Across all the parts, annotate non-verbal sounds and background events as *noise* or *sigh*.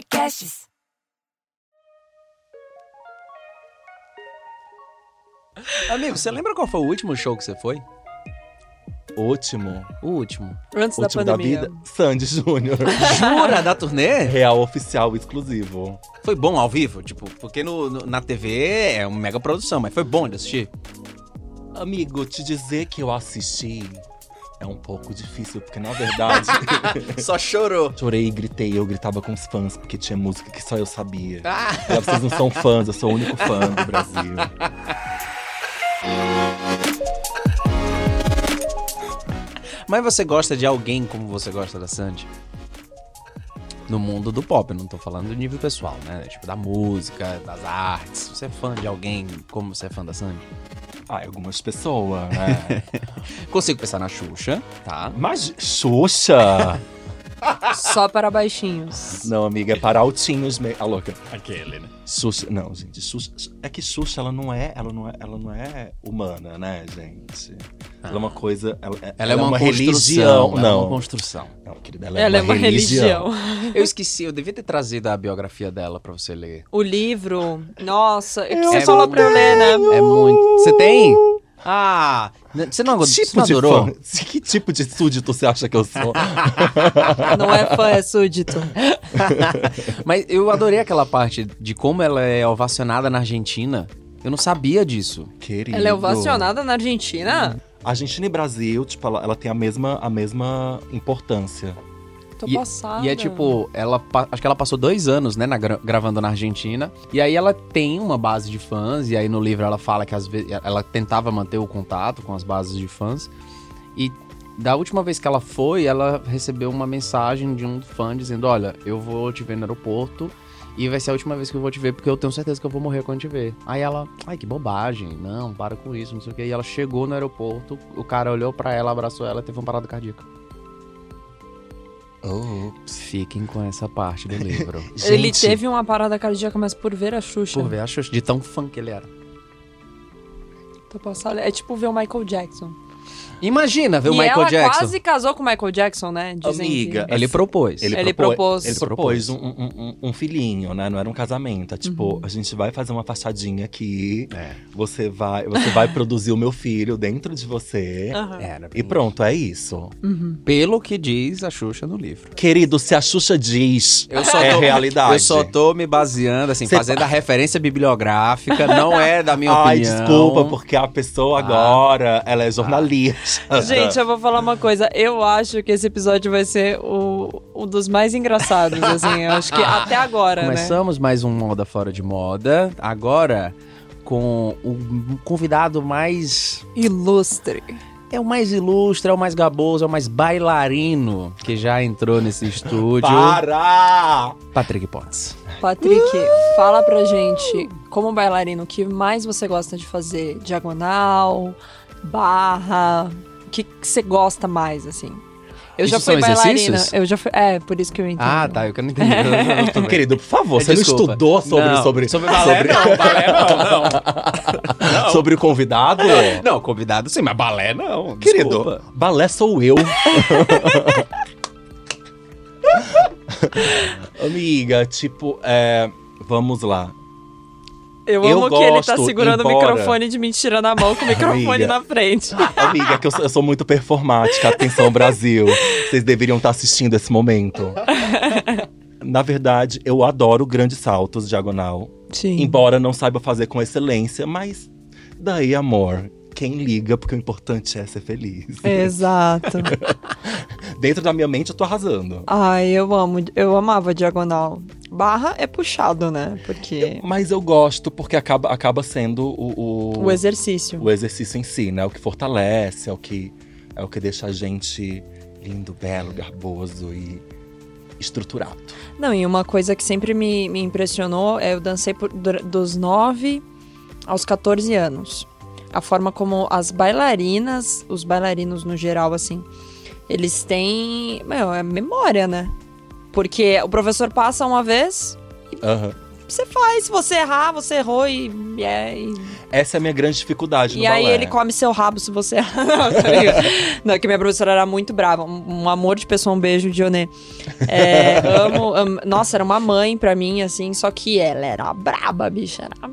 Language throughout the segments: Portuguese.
podcasts. Amigo, você lembra qual foi o último show que você foi? Último. O último. Antes último da da, pandemia. vida. Sandy Júnior. Jura? da turnê? Real oficial exclusivo. Foi bom ao vivo? Tipo, porque no, no- na TV é uma mega produção, mas foi bom de assistir? Amigo, te dizer que eu assisti é um pouco difícil, porque na verdade *laughs* Só chorou. chorei e gritei. Eu gritava com os fãs, porque tinha música que só eu sabia. Ah, aí, vocês não são fãs, eu sou o único fã do Brasil. mas você gosta de alguém como você gosta da Sandy? No mundo do pop, eu não tô falando do nível pessoal, né? Tipo, da música, das artes. Você é fã de alguém como você é fã da Sandy? Ah, algumas pessoas, né? *laughs* Consigo pensar na Xuxa, tá? Mas Xuxa! Só para baixinhos. Não, amiga, é para altinhos mesmo. A louca. Aquele, né? Xuxa, não, gente, Xuxa, é que Xuxa ela não é, ela não é, ela não é humana, né, gente? Ela é uma coisa, ela, Ela é uma, construção, religião, ela é não. uma construção. Não, querida, ela, Ela é uma religião. *laughs* Eu esqueci, eu devia ter trazido a biografia dela pra você ler. O livro, nossa, é que Eu você falou pra eu ler, né? É muito. Você tem? Ah, n- você não, Que você tipo de adorou? fã? *laughs* Que tipo de súdito você acha que eu sou? *laughs* Não é fã, é súdito. *laughs* Mas eu adorei aquela parte de como ela é ovacionada na Argentina. Eu não sabia disso. Querido. Ela é ovacionada na Argentina? Argentina e Brasil, tipo, ela, ela tem a mesma, a mesma importância. Tô E- passada. E é tipo, ela acho que ela passou dois anos, né, na gra- gravando na Argentina. E aí ela tem uma base de fãs. E aí no livro ela fala que às vezes ela tentava manter o contato com as bases de fãs. E da última vez que ela foi, ela recebeu uma mensagem de um fã dizendo: Olha, eu vou te ver no aeroporto. E vai ser a última vez que eu vou te ver, porque eu tenho certeza que eu vou morrer quando te ver. Aí ela, ai, que bobagem, não, para com isso, não sei o que. E ela chegou no aeroporto, o cara olhou pra ela, abraçou ela e teve uma parada cardíaca. Oh, Fiquem com essa parte do livro. *laughs* Ele Gente, teve uma parada cardíaca, mas por ver a Xuxa. Por ver a Xuxa, de tão fã que ele era. Tô passada. É tipo ver o Michael Jackson. Imagina ver o e Michael ela Jackson. quase casou com o Michael Jackson, né? Dizem Amiga, que... Ele propôs. Ele propôs. Ele propôs um, um- um- um filhinho, né? Não era um casamento. É tipo, Uhum. a gente vai fazer uma fachadinha aqui. É. Você vai, você vai produzir o meu filho dentro de você. Aham. Era E pronto, é isso. Uhum. Pelo que diz a Xuxa no livro. Querido, se a Xuxa diz, Eu só é tô- realidade. Eu só tô me baseando, assim, Cê fazendo a referência bibliográfica, não é da minha Ai, opinião. desculpa, porque a pessoa Ah. agora, ela é jornalista. Gente, eu vou falar uma coisa. Eu acho que esse episódio vai ser o, um dos mais engraçados, assim. Eu acho que *laughs* até agora, né? Começamos mais um Moda Fora de Moda. Agora, com o convidado mais. Ilustre. É o mais ilustre, é o mais gaboso, é o mais bailarino que já entrou nesse estúdio. Para! Patrick Potts. Patrick, fala pra gente, como bailarino, o que mais você gosta de fazer? Diagonal, barra, o que você gosta mais, assim? Eu já Isso fui são bailarina. exercícios? Eu já fui. É, por isso que eu entendo. Ah, tá, eu que não entendi. *laughs* Querido, por favor, você Desculpa. não estudou sobre, Não, sobre, sobre balé, não, balé *laughs* não, não. sobre o convidado? Não, convidado sim, mas balé não. Querido, desculpa. balé sou eu. *laughs* Amiga, tipo, é, vamos lá. Eu eu amo que ele tá segurando o embora- microfone de mentira na mão com o microfone Amiga. na frente. Amiga, que eu sou, eu sou muito performática. Atenção, Brasil. Vocês deveriam estar assistindo esse momento. Na verdade, eu adoro grandes saltos diagonal. Sim. Embora não saiba fazer com excelência, mas daí, amor, quem liga, porque o importante é ser feliz. Exato. *laughs* Dentro da minha mente, eu tô arrasando. Ai, eu amo, eu amava diagonal. Barra é puxado, né? Porque Mas eu gosto porque acaba, acaba sendo o, o, o exercício. o exercício em si, né? O que fortalece, é o que, é o que deixa a gente lindo, belo, garboso e estruturado. Não, e uma coisa que sempre me, me impressionou é eu dancei por- dos 9 aos 14 anos. A forma como as bailarinas, os bailarinos no geral, assim, eles têm. Meu, é memória, né? Porque o professor passa uma vez, Aham. você faz. Se você errar, você errou e. e é, e Essa é a minha grande dificuldade no e aí balé. ele come seu rabo se você *laughs* errar. Não. Não, que minha professora era muito brava. Um, um amor de pessoa, um beijo, Dionê. É, *laughs* amo, amo- Nossa, era uma mãe pra mim, assim, só que ela era braba, bicha. Era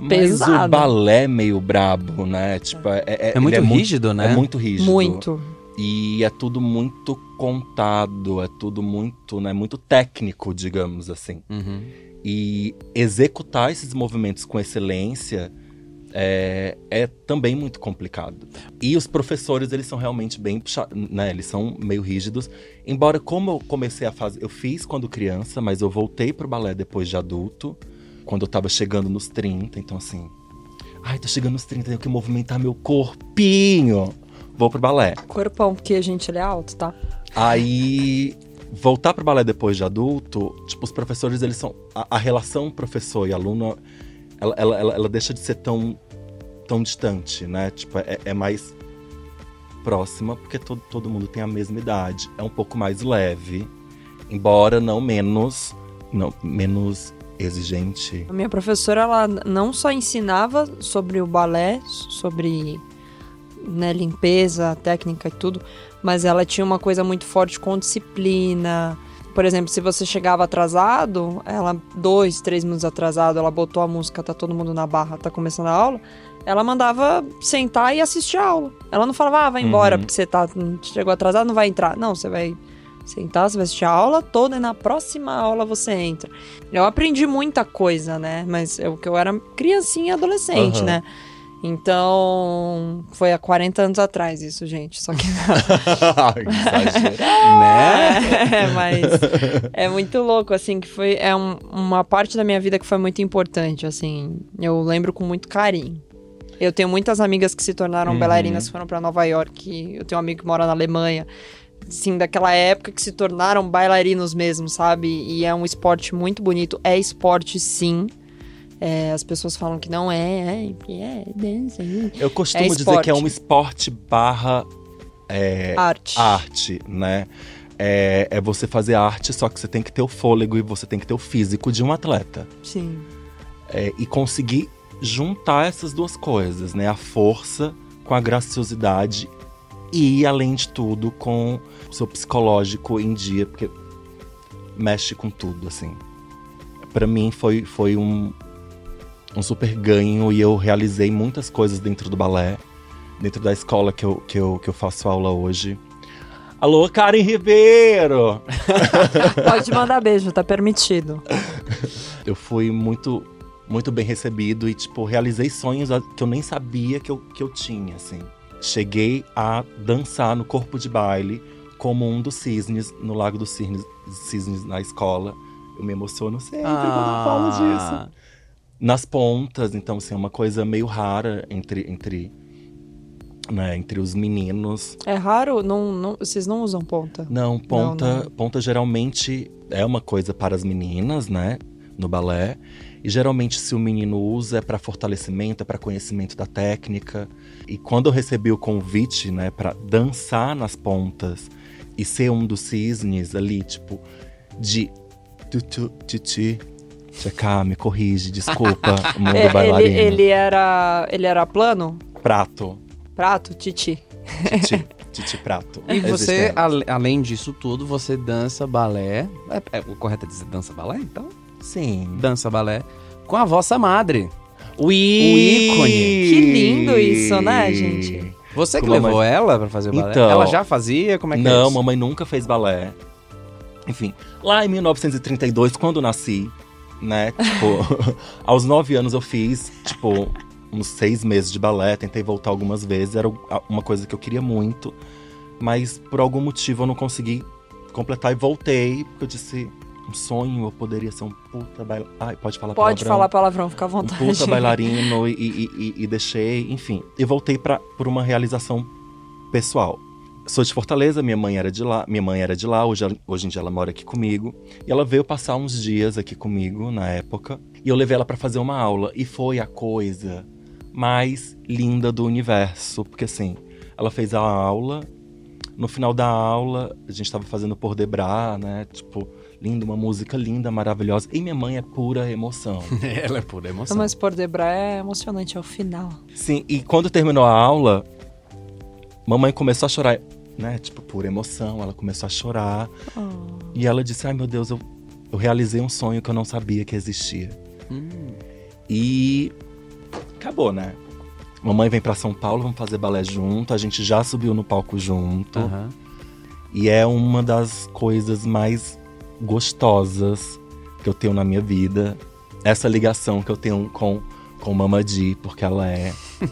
Mas pesado. o balé é meio brabo, né? Tipo, é, é, É muito ele rígido, né? É muito rígido. muito. E é tudo muito contado, é tudo muito, né, muito técnico, digamos assim. Uhum. E executar esses movimentos com excelência é, é também muito complicado. E os professores, eles são realmente bem puxa- né? Eles são meio rígidos. Embora, como eu comecei a fazer, eu fiz quando criança, mas eu voltei pro balé depois de adulto, quando eu tava chegando nos 30, então assim. Ai, tô chegando nos 30, tenho que movimentar meu corpinho. Vou pro balé. Corpão, porque, gente, ele é alto, tá? Aí, voltar pro balé depois de adulto, tipo, os professores, eles são. A, a relação professor e aluno, ela, ela, ela, ela deixa de ser tão, tão distante, né? Tipo, é, é mais próxima, porque todo, todo mundo tem a mesma idade. É um pouco mais leve, embora não menos. Não, menos exigente. A minha professora, ela não só ensinava sobre o balé, sobre né, limpeza, técnica e tudo, mas ela tinha uma coisa muito forte com disciplina. Por exemplo, se você chegava atrasado, ela, dois, três minutos atrasado, ela botou a música, tá todo mundo na barra, tá começando a aula, ela mandava sentar e assistir a aula. Ela não falava, ah, vai embora, Uhum. porque você tá, chegou atrasado, não vai entrar. Não, você vai sentar, você vai assistir a aula toda e na próxima aula você entra. Eu aprendi muita coisa, né? Mas eu que eu era criancinha e adolescente, Aham. né? Então, foi há 40 anos atrás isso, gente. Só que. *laughs* *laughs* Né? é, mas é muito louco, assim, que foi é um- uma parte da minha vida que foi muito importante, assim. Eu lembro com muito carinho. Eu tenho muitas amigas que se tornaram Uhum. bailarinas, foram pra Nova York. Eu tenho um amigo que mora na Alemanha. Assim, daquela época que se tornaram bailarinos mesmo, sabe? E é um esporte muito bonito. É esporte, sim. É, as pessoas falam que não é, é, é dança, é Eu costumo É dizer que é um esporte barra é, arte. arte, né? É, é você fazer arte, só que você tem que ter o fôlego e você tem que ter o físico de um atleta. Sim. É, e conseguir juntar essas duas coisas, né? A força com a graciosidade e, além de tudo, com o seu psicológico em dia, porque mexe com tudo, assim. Pra mim foi, foi um, um super ganho e eu realizei muitas coisas dentro do balé, dentro da escola que eu, que eu, que eu faço aula hoje. Alô, Karen Ribeiro! *laughs* Pode mandar beijo, tá permitido. eu fui muito muito bem recebido e tipo realizei sonhos que eu nem sabia que eu, que eu tinha assim cheguei a dançar no corpo de baile como um dos cisnes no lago dos cisnes, cisnes na escola eu me emociono sempre quando eu falo Ah. disso nas pontas então assim é uma coisa meio rara entre entre né, entre os meninos É raro, não, não, vocês não usam ponta. não, ponta, não. ponta geralmente é uma coisa para as meninas, né? No balé. E geralmente, se o menino usa, é para fortalecimento, é para conhecimento da técnica. E quando eu recebi o convite, né, para dançar nas pontas e ser um dos cisnes ali, tipo, de tutu, titi. Tchacá, me corrige, desculpa, *laughs* mundo É, ele, bailarino. ele era. Ele era plano? Prato, Prato? Titi. titi, titi *laughs* prato. E você, ale- além disso tudo, você dança balé. É, é o correto é dizer dança balé, então? Sim. Dança balé com a vossa madre. O ícone. Que lindo isso, né, gente? Você que Com levou mamãe. ela pra fazer o balé? Então- ela já fazia? Como é que é Não, isso? mamãe nunca fez balé. Enfim, lá em 1932, quando nasci, né? Tipo, *laughs* aos nove anos eu fiz, tipo, uns seis meses de balé. Tentei voltar algumas vezes. Era uma coisa que eu queria muito. Mas por algum motivo eu não consegui completar e voltei. Porque eu disse, um sonho, eu poderia ser um puta bailarino. Ai, pode falar Pode palavrão? falar palavrão, fica à um vontade. puta bailarino e, e- e- e deixei, enfim. E voltei pra, por uma realização pessoal. Sou de Fortaleza, minha mãe era de lá, minha mãe era de lá, hoje, hoje em dia ela mora aqui comigo. E ela veio passar uns dias aqui comigo na época. E eu levei ela pra fazer uma aula. E foi a coisa mais linda do universo. Porque assim, ela fez a aula No final da aula, a gente tava fazendo por Debra, né? Tipo, lindo, uma música linda, maravilhosa. E minha mãe é pura emoção. *laughs* Ela é pura emoção. Mas por Debra é emocionante, é o final. Sim, e quando terminou a aula, mamãe começou a chorar, né? Tipo, por emoção, ela começou a chorar. Oh. E ela disse: Ai meu Deus, eu, eu realizei um sonho que eu não sabia que existia. Hum. E acabou, né? Mamãe vem pra São Paulo, vamos fazer balé junto. A gente já subiu no palco junto. Aham. E é uma das coisas mais gostosas que eu tenho na minha vida. Essa ligação que eu tenho com, com Mama Di, porque ela é. *laughs*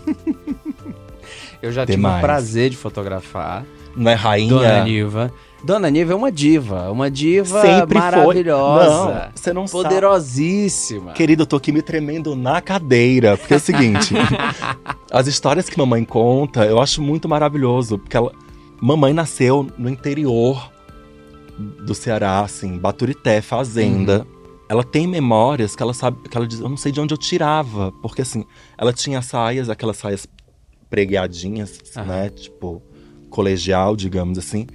Eu já tive Demais. o prazer de fotografar Não é rainha? Dona Niva. Dona Niva é uma diva, uma diva Sempre maravilhosa. Não, você não sabe. Poderosíssima. Querido, eu tô aqui me tremendo na cadeira. Porque é o seguinte: *laughs* as histórias que mamãe conta, eu acho muito maravilhoso. Porque ela. Mamãe nasceu no interior do Ceará, assim, Baturité, fazenda. Ela tem memórias que ela sabe, que ela diz, eu não sei de onde eu tirava. Porque assim, ela tinha saias, aquelas saias pregueadinhas, Aham. né? Tipo, colegial, digamos assim.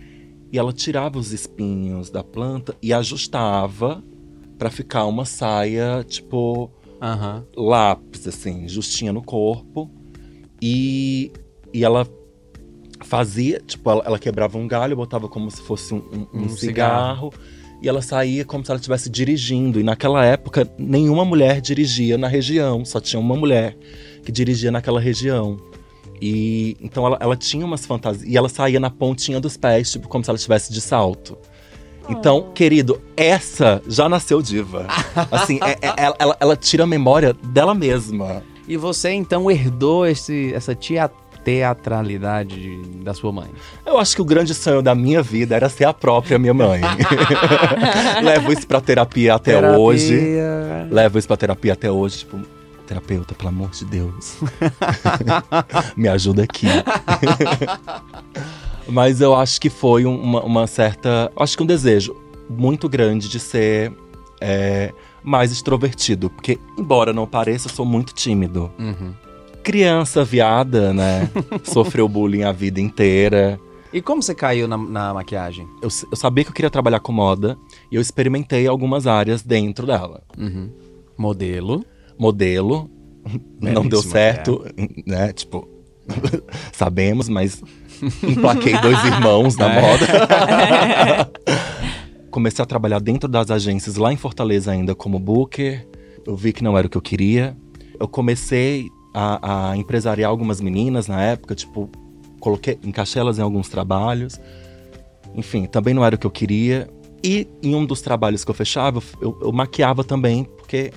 E ela tirava os espinhos da planta e ajustava pra ficar uma saia, tipo, Aham. lápis, assim, justinha no corpo. E, e ela fazia, tipo, ela, ela quebrava um galho, botava como se fosse um, um- um Um cigarro. E ela saía como se ela estivesse dirigindo. E naquela época, nenhuma mulher dirigia na região. Só tinha uma mulher que dirigia naquela região. E então ela, ela tinha umas fantasias. E ela saía na pontinha dos pés, tipo, como se ela estivesse de salto. Então, querido, essa já nasceu diva. *laughs* Assim, é- é- ela, ela- ela tira a memória dela mesma. E você então herdou esse, essa tea- teatralidade de- da sua mãe. Eu acho que o grande sonho da minha vida era ser a própria minha mãe. *laughs* Levo isso pra terapia até Terapia. hoje. Levo isso pra terapia até hoje, tipo, terapeuta, pelo amor de Deus. *laughs* Me ajuda aqui. Mas eu acho que foi um- uma, uma certa. Acho que um desejo muito grande de ser é, mais extrovertido. Porque, embora não pareça, eu sou muito tímido. Uhum. Criança viada, né? *laughs* Sofreu bullying a vida inteira. E como você caiu na, na maquiagem? Eu, eu sabia que eu queria trabalhar com moda e eu experimentei algumas áreas dentro dela. Uhum. Modelo. Modelo, não deu Belíssima, certo, *laughs* né? Tipo, *laughs* sabemos, mas emplaquei dois irmãos na É. moda. Comecei a trabalhar dentro das agências lá em Fortaleza ainda como booker. Eu vi que não era o que eu queria. Eu comecei a, a empresariar algumas meninas na época, tipo, coloquei, encaixei elas em alguns trabalhos. Enfim, também não era o que eu queria. E em um dos trabalhos que eu fechava, eu, eu maquiava também, porque.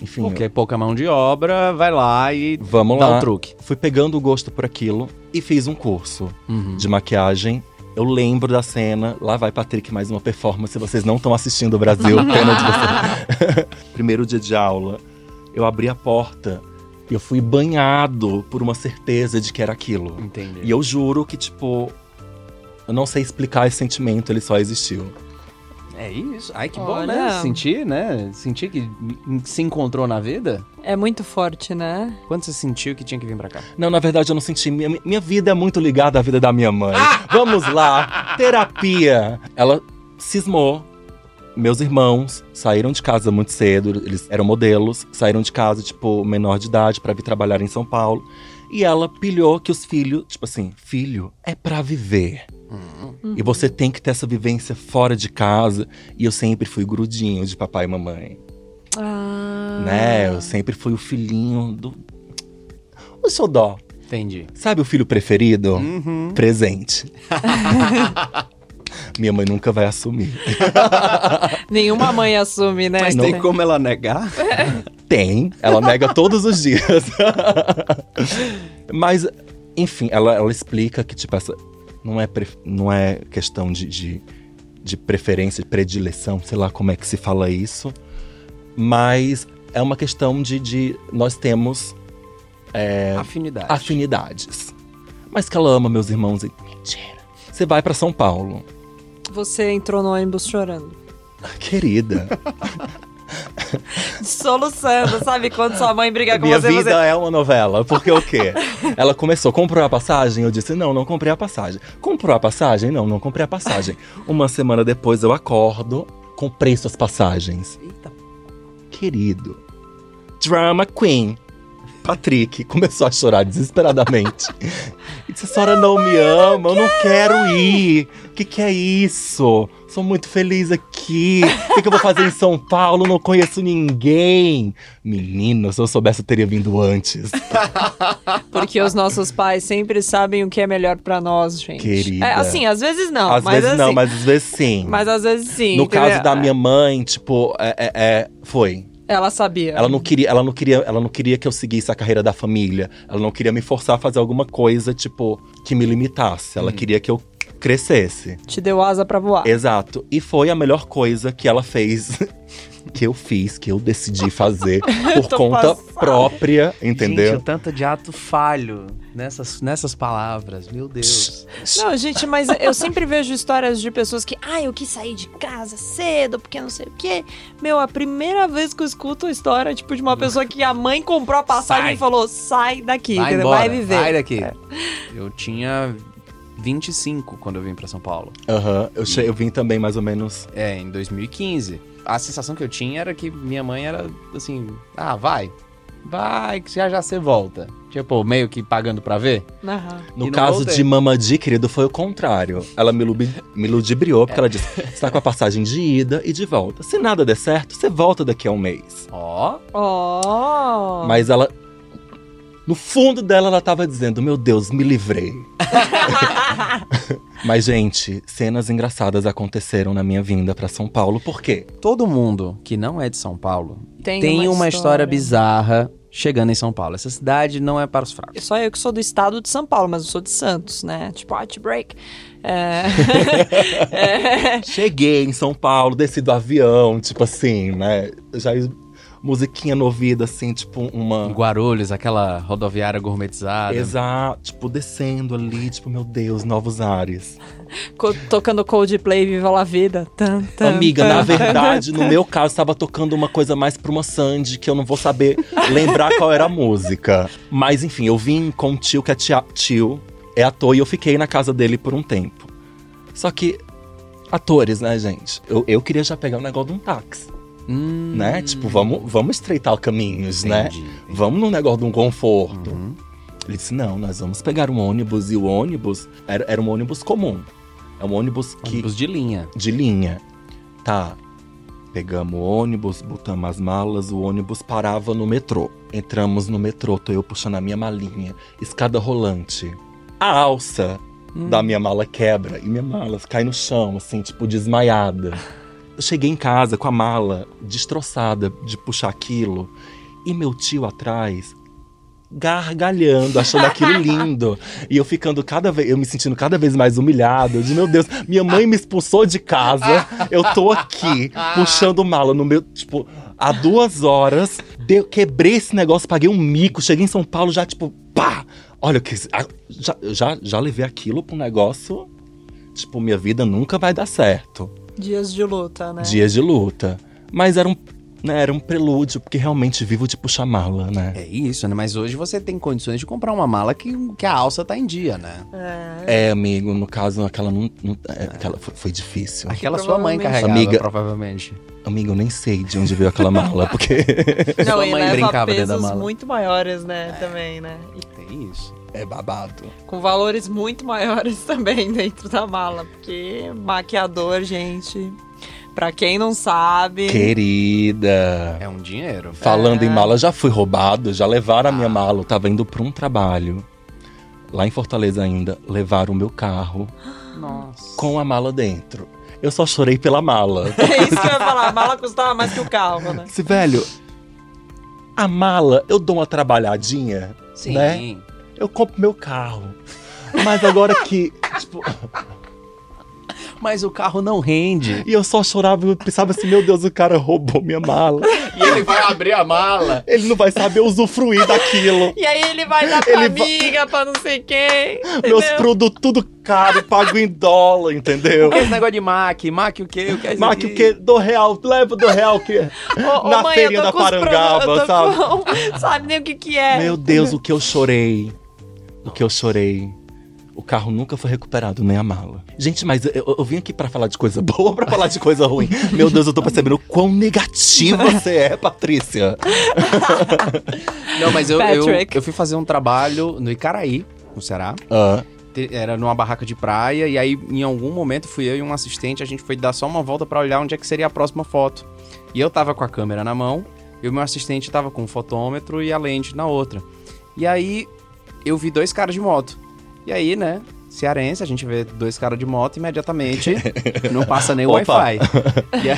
Enfim, Porque é pouca mão de obra, vai lá e Vamos dá lá. o truque. Fui pegando o gosto por aquilo e fiz um curso Uhum. de maquiagem. Eu lembro da cena. Lá vai Patrick, mais uma performance. Vocês não estão assistindo o Brasil, *laughs* pena de você. *laughs* Primeiro dia de aula, eu abri a porta eu fui banhado por uma certeza de que era aquilo. Entendi. E eu juro que, tipo, eu não sei explicar esse sentimento, ele só existiu. É isso. Ai, que bom, Olha. né? Sentir, né? Sentir que se encontrou na vida. É muito forte, né? Quando você sentiu que tinha que vir pra cá? Não, na verdade eu não senti. Minha, minha vida é muito ligada à vida da minha mãe. Vamos lá, *laughs* terapia. Ela cismou. Meus irmãos saíram de casa muito cedo, eles eram modelos, saíram de casa, tipo, menor de idade, pra vir trabalhar em São Paulo. E ela pilhou que os filhos, tipo assim, filho é pra viver. E você tem que ter essa vivência fora de casa. E eu sempre fui grudinho de papai e mamãe. Ah. Né? Eu sempre fui o filhinho do. O xodó. Entendi. Sabe o filho preferido? Uhum. Presente. *laughs* Minha mãe nunca vai assumir. *laughs* Nenhuma mãe assume, né? Mas não- tem como ela negar? *laughs* Tem, ela nega todos os dias. Mas, enfim, ela, ela explica que, tipo, essa não é, pre- não é questão de, de, de preferência, de predileção, sei lá como é que se fala isso. Mas é uma questão de, de nós temos é, Afinidade. afinidades. Mas que ela ama meus irmãos e. Mentira. Você vai pra São Paulo. Você entrou no ônibus chorando. *laughs* Querida. Soluçando, sabe? Quando sua mãe briga com Minha você, vida você. é uma novela. Porque o quê? Ela começou, comprou a passagem? Eu disse, não, não comprei a passagem. Comprou a passagem? Não, não comprei a passagem. Uma semana depois eu acordo com preço as passagens. Eita. Querido, drama queen. Patrick começou a chorar desesperadamente. E disse: A senhora não me ama, eu não quero ir. O que, que é isso? Sou muito feliz aqui. O que, que eu vou fazer em São Paulo? Não conheço ninguém. Menino, se eu soubesse, eu teria vindo antes. Porque os nossos pais sempre sabem o que é melhor pra nós, gente. Querida. É, assim, às vezes não. às mas vezes assim, não, mas às vezes sim. mas às vezes sim. no entendeu? caso da minha mãe, tipo, é, é- é- foi. Ela sabia. Ela não queria, ela não queria, ela não queria que eu seguisse a carreira da família. Ela não queria me forçar a fazer alguma coisa, tipo, que me limitasse. Hum. Ela queria que eu crescesse. Te deu asa pra voar. Exato. E foi a melhor coisa que ela fez. *laughs* que eu fiz, que eu decidi *laughs* fazer por conta passada. própria, entendeu? Gente, o tanto de ato falho nessas, nessas palavras. Meu Deus. Não, gente, mas eu sempre vejo histórias de pessoas que, ah, eu quis sair de casa cedo, porque não sei o quê. Meu, a primeira vez que eu escuto a história, tipo, de uma pessoa que a mãe comprou a passagem Sai. e falou, sai daqui, Vai entendeu? embora, vai viver. Vai daqui. Eu tinha 25 quando eu vim pra São Paulo. Aham. Eu, che- eu vim também mais ou menos. É, em 2015. A sensação que eu tinha era que minha mãe era assim: ah, vai. Vai, que já já você volta. Tipo, meio que pagando pra ver. Aham. No caso voltei. de Mamadi, querido, foi o contrário. Ela me, lubi- me ludibriou, porque ela disse: você tá com a passagem de ida e de volta. Se nada der certo, você volta daqui a um mês. Ó, Oh! Mas ela. No fundo dela, ela tava dizendo: Meu Deus, me livrei. *laughs* Mas, gente, cenas engraçadas aconteceram na minha vinda pra São Paulo. Por quê? todo mundo que não é de São Paulo Tem, tem, uma, história bizarra chegando em São Paulo. Essa cidade não é para os fracos. Só eu que sou do estado de São Paulo, mas eu sou de Santos, né? Tipo, hot break. É... *laughs* é... Cheguei em São Paulo, desci do avião, tipo assim, né? Já musiquinha no ouvido, assim, tipo Em uma. Guarulhos, aquela rodoviária gourmetizada. Exato, tipo, descendo ali, tipo, meu Deus, novos ares. co- Tocando Coldplay, Viva la Vida. Tan, tan, Amiga, tan, na tan, verdade, no meu caso, tava tocando uma coisa mais pra uma Sandy, que eu não vou saber lembrar qual era a música. Mas enfim, eu vim com um tio que é tia- tio, é ator, e eu fiquei na casa dele por um tempo. Só que, atores, né, gente? Eu, eu queria já pegar o negócio de um táxi, Hum, né? Tipo, vamos, vamos estreitar caminhos, né? entendi. Vamos num negócio de um conforto. Uhum. Ele disse: não, nós vamos pegar um ônibus, e o ônibus era, era um ônibus comum. É um ônibus que Ônibus de linha. de linha. Tá. Pegamos o ônibus, botamos as malas, o ônibus parava no metrô. Entramos no metrô, tô eu puxando a minha malinha, escada rolante. A alça da minha mala quebra e minha mala cai no chão, assim, tipo, desmaiada. Cheguei em casa com a mala destroçada de puxar aquilo e meu tio atrás gargalhando, achando aquilo *laughs* lindo. E eu ficando cada vez, eu me sentindo cada vez mais humilhado. De meu Deus, minha mãe me expulsou de casa. Eu tô aqui puxando mala no meu, tipo, há duas horas. Deu, quebrei esse negócio, paguei um mico, cheguei em São Paulo já, tipo, pá! Olha, que, já, já, já levei aquilo pro negócio. Tipo, minha vida nunca vai dar certo. Dias de luta, né? Dias de luta. Mas era um, né, era um prelúdio, porque realmente vivo de puxar mala, né? É isso, né? Mas hoje você tem condições de comprar uma mala que, que a alça tá em dia, né? É. É, amigo, no caso, aquela não. não- é, aquela foi, foi difícil. Aquela sua mãe carregava, Amiga- provavelmente. Amigo, eu nem sei de onde veio aquela mala, porque *laughs* Não, Sua e mãe leva brincava dentro da mala. muito maiores, né? Também, né? E Tem isso. É babado. com valores muito maiores *laughs* também dentro da mala. Porque maquiador, gente, pra quem não sabe. Querida. É um dinheiro. Falando É. em mala, já fui roubado, já levaram a minha mala. Eu tava indo pra um trabalho. Lá em Fortaleza ainda, levaram o meu carro Nossa. com a mala dentro. Eu só chorei pela mala. *laughs* É isso que eu ia falar. A mala custava mais que o carro, né? Disse, velho, a mala eu dou uma trabalhadinha, Sim. né? Eu compro meu carro. Mas agora que, tipo, mas o carro não rende. E eu só chorava, eu pensava assim, meu Deus, o cara roubou minha mala. E ele vai abrir a mala. Ele não vai saber usufruir daquilo. E aí ele vai dar pra Ele amiga, pra não sei quem. Meus entendeu? produtos tudo caro, pago em dólar, entendeu? É esse negócio de Mac? Mac o quê? O que é Mac, aqui? o quê? Do real, leva do real que Ô, ô, na mãe, feirinha eu da tô com os Parangaba, tô sabe? com- *laughs* sabe nem o que que é. Meu Deus, o que eu chorei. O que eu chorei. O carro nunca foi recuperado, nem a mala. Gente, mas eu, eu- vim aqui pra falar de coisa boa ou pra falar de coisa ruim? *laughs* Meu Deus, eu tô percebendo o quão negativa *laughs* você é, Patrícia. *laughs* Não, mas eu, eu, Patrick. eu fui fazer um trabalho no Icaraí, no Ceará. Ah, Te- Era numa barraca de praia, e aí em algum momento fui eu e um assistente, a gente foi dar só uma volta pra olhar onde é que seria a próxima foto. E eu tava com a câmera na mão, e o meu assistente tava com o fotômetro e a lente na outra. E aí eu vi dois caras de moto. E aí, né, cearense, a gente vê dois caras de moto imediatamente, *laughs* não passa nem o. Wi-Fi. *laughs* Aí,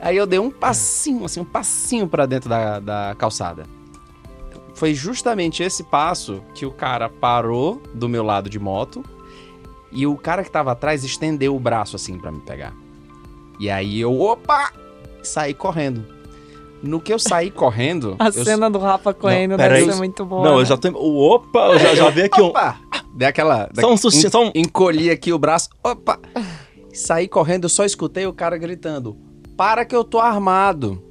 aí eu dei um passinho, assim, um passinho pra dentro da, da calçada. Foi justamente esse passo que o cara parou do meu lado de moto e o cara que tava atrás estendeu o braço assim pra me pegar. E aí eu, opa, saí correndo. No que eu saí correndo, A eu, cena do Rafa correndo peraí. deve ser muito boa. não, eu né? já tenho. O opa, eu já, já vi aqui um. opa, dei aquela, Só um sustinho, só um. encolhi aqui o braço, opa, saí correndo, eu só escutei o cara gritando: "Para que eu tô armado".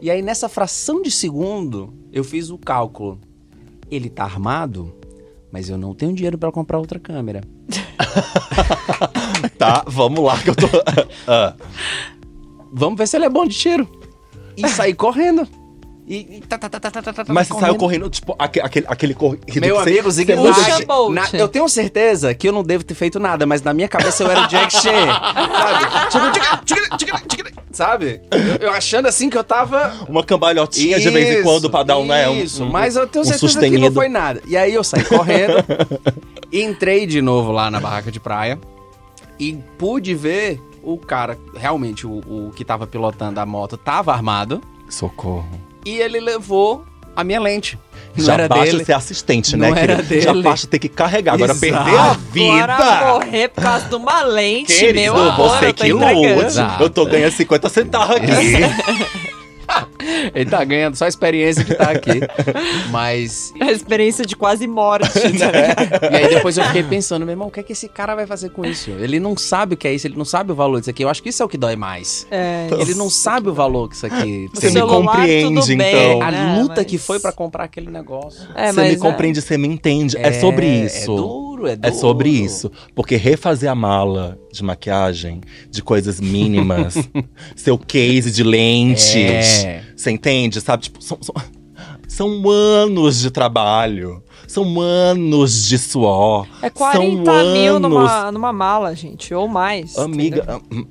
E aí nessa fração de segundo, eu fiz o cálculo. Ele tá armado, mas eu não tenho dinheiro pra comprar outra câmera. *laughs* Tá, vamos lá que eu tô. *laughs* Ah, Vamos ver se ele é bom de tiro. E saí correndo. E, e tá, tá, tá, tá, tá, tá, tá, mas você saiu correndo, tipo, aque- aquele, aquele corrido. Meu que você- amigo Zig eu tenho certeza que eu não devo ter feito nada, mas na minha cabeça eu era o Jack Chan, *laughs* sabe? Tipo, tchica, tchica, tchica, tchica, sabe? Eu, eu achando assim que eu tava... Uma cambalhotinha de vez em quando pra dar um, né? um- Isso, um- mas eu tenho um certeza que sustenido. não foi nada. E aí eu saí correndo, *laughs* entrei de novo lá na barraca de praia e pude ver o cara, realmente, o, o que tava pilotando a moto tava armado Socorro. e ele levou a minha lente. Não Já era basta dele. ser assistente, Não né? era querido? Já dele. basta ter que carregar. Agora Exato. perder a Agora vida. morrer por causa de uma lente, Querido, meu amor, você que lute. Eu tô ganhando 50 centavos aqui. *laughs* *laughs* Ele tá ganhando só a experiência de estar aqui. Mas. A experiência de quase morte. *laughs* Né? E aí depois eu fiquei pensando, meu irmão, o que é que esse cara vai fazer com isso? Ele não sabe o que é isso, ele não sabe o valor disso aqui. Eu acho que isso é o que dói mais. É, Ele não sabe o valor que isso aqui Você tem. me compreende, bem, então. A né, luta mas- que foi pra comprar aquele negócio. É, você mas me é- compreende, você me entende. É, sobre É isso. Duro, é duro. É sobre isso. Porque refazer a mala de maquiagem, de coisas mínimas, *laughs* seu case de lentes, É. você entende? Sabe? Tipo, são, são, são anos de trabalho. São anos de suor. É 40 são mil anos. numa, numa mala, gente, ou mais. Amiga, entendeu?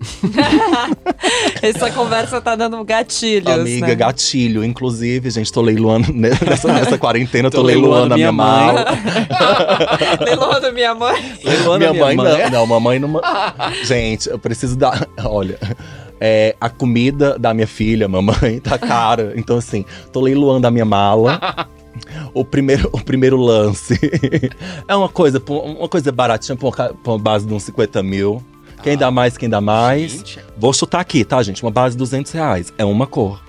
*laughs* Essa conversa tá dando gatilhos, amiga, né? gatilho. Inclusive, gente, tô leiloando *laughs* nessa, nessa quarentena, tô, Tô leiloando, leiloando a minha, minha mãe. mala. *laughs* Leiloando minha mãe. Leiloando minha, a minha mãe, mãe. não. Não, mamãe não. Gente, eu preciso dar. Olha. é, a comida da minha filha, mamãe, tá cara. Então, assim, tô leiloando a minha mala. O primeiro, o primeiro lance é uma coisa, uma coisa baratinha uma base de uns 50 mil. Quem dá mais, quem dá mais. Gente, Vou chutar aqui, tá, gente? Uma base de 200 reais. É uma cor.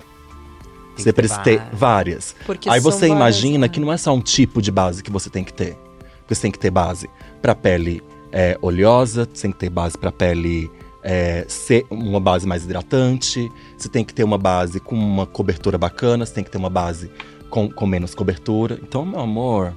Tem Você precisa ter várias. Porque Aí você várias, imagina né? que não é só um tipo de base que você tem que ter. Porque você tem que ter base pra pele é, oleosa, você tem que ter base pra pele é, ser uma base mais hidratante, você tem que ter uma base com uma cobertura bacana, você tem que ter uma base com, com menos cobertura. Então, meu amor,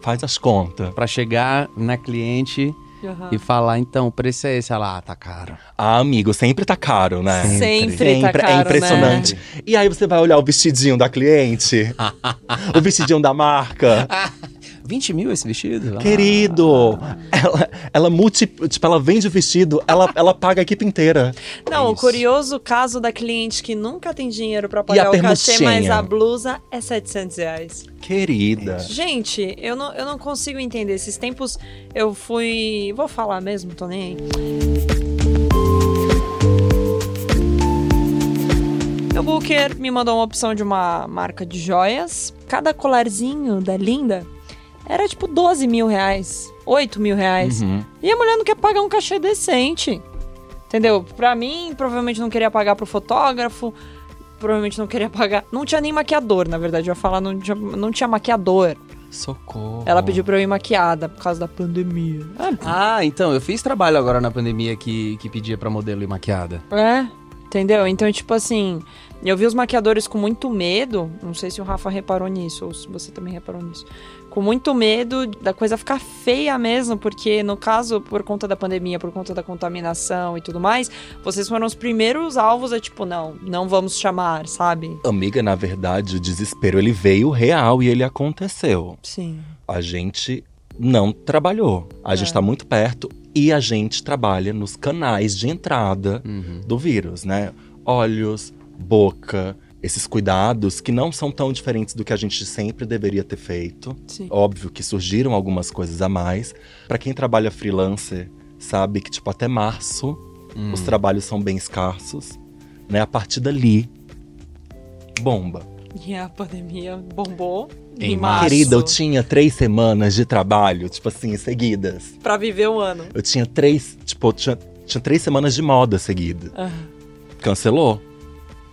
faz as contas. Pra chegar na cliente Aham. e falar, então, o preço é esse. Ela, ah, tá caro. Ah, amigo, sempre tá caro, né? Sempre tá É caro, impressionante. E aí você vai olhar o vestidinho da cliente, *laughs* o vestidinho da marca. *laughs* 20 mil esse vestido? Ah. Querido, ela, ela multi, tipo, ela vende o vestido, ela, ela paga a equipe inteira. Não, o Isso. curioso caso da cliente que nunca tem dinheiro pra E a pagar o cachê, mas a blusa é 700 reais. Querida. Gente, eu não, eu não consigo entender. Esses tempos eu fui. Vou falar mesmo, tô nem aí. O Booker me mandou uma opção de uma marca de joias. Cada colarzinho da Linda era tipo 12 mil reais, 8 mil reais. Uhum. E a mulher não quer pagar um cachê decente. Entendeu? Pra mim, provavelmente não queria pagar pro fotógrafo. Provavelmente não queria pagar. Não tinha nem maquiador, na verdade. Eu ia falar, não tinha, não tinha maquiador. Socorro. Ela pediu pra eu ir maquiada por causa da pandemia. Ah, então, eu fiz trabalho agora na pandemia que, que pedia pra modelo ir maquiada. É, entendeu? Então, tipo assim, eu vi os maquiadores com muito medo. Não sei se o Rafa reparou nisso, ou se você também reparou nisso. Com muito medo da coisa ficar feia mesmo, porque no caso, por conta da pandemia, por conta da contaminação e tudo mais, vocês foram os primeiros alvos a tipo, não, não vamos chamar, sabe? Amiga, na verdade, o desespero ele veio real e ele aconteceu. Sim. A gente não trabalhou. A gente É. tá muito perto e a gente trabalha nos canais de entrada Uhum. do vírus, né? Olhos, boca, esses cuidados que não são tão diferentes do que a gente sempre deveria ter feito. Sim. Óbvio que surgiram algumas coisas a mais. Pra quem trabalha freelancer, sabe que tipo até março Hum. os trabalhos são bem escassos, né? A partir dali bomba. E a pandemia bombou Em em março. Querida, eu tinha três semanas de trabalho, tipo assim, seguidas. Pra viver o ano. Eu tinha três, tipo, eu tinha, tinha três semanas de moda seguida. Aham. Cancelou.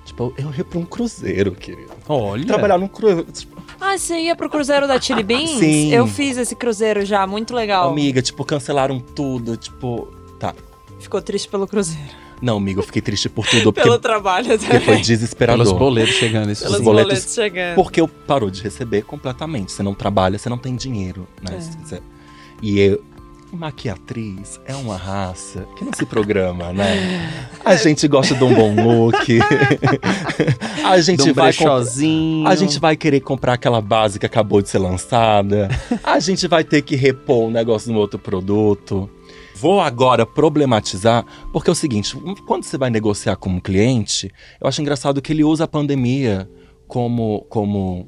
Tipo, eu ia pra um cruzeiro, querido. Olha. Trabalhar num cruzeiro. Tipo, Ah, você ia pro cruzeiro da Chili Beans? Sim. Eu fiz esse cruzeiro já, muito legal. amiga, tipo, cancelaram tudo. Tipo, tá. Ficou triste pelo cruzeiro. Não, amiga, eu fiquei triste por tudo, porque, Pelo trabalho porque também. foi desesperador. Pelos boletos chegando. Isso Pelos boletos- boletos chegando. Porque eu parou de receber completamente. Você não trabalha, você não tem dinheiro, né? É. E eu. Maquiatriz é uma raça que não se programa, né? A gente gosta de um bom look. *laughs* a gente um vai. A gente vai querer comprar aquela base que acabou de ser lançada. A gente vai ter que repor um negócio no outro produto. Vou agora problematizar, porque é o seguinte: quando você vai negociar com um cliente, eu acho engraçado que ele usa a pandemia como, como,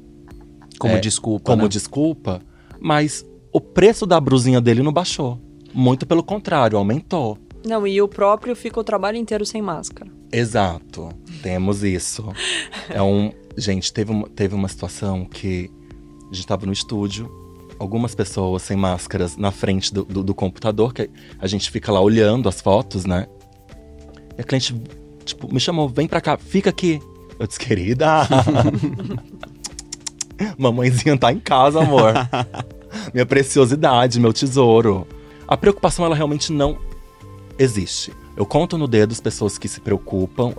Como É, desculpa, como né? desculpa, mas o preço da brusinha dele não baixou. Muito pelo contrário, aumentou. Não, e o próprio fica o trabalho inteiro sem máscara. Exato, temos isso. *laughs* É um. Gente, teve uma, teve uma situação que a gente tava no estúdio, algumas pessoas sem máscaras na frente do, do, do computador, que a gente fica lá olhando as fotos, né? E a cliente, tipo, me chamou, vem pra cá, fica aqui. Eu disse, querida. *laughs* *laughs* Mamãezinha tá em casa, amor. Minha preciosidade, meu tesouro. A preocupação, ela realmente não existe. Eu conto no dedo as pessoas que se preocupam.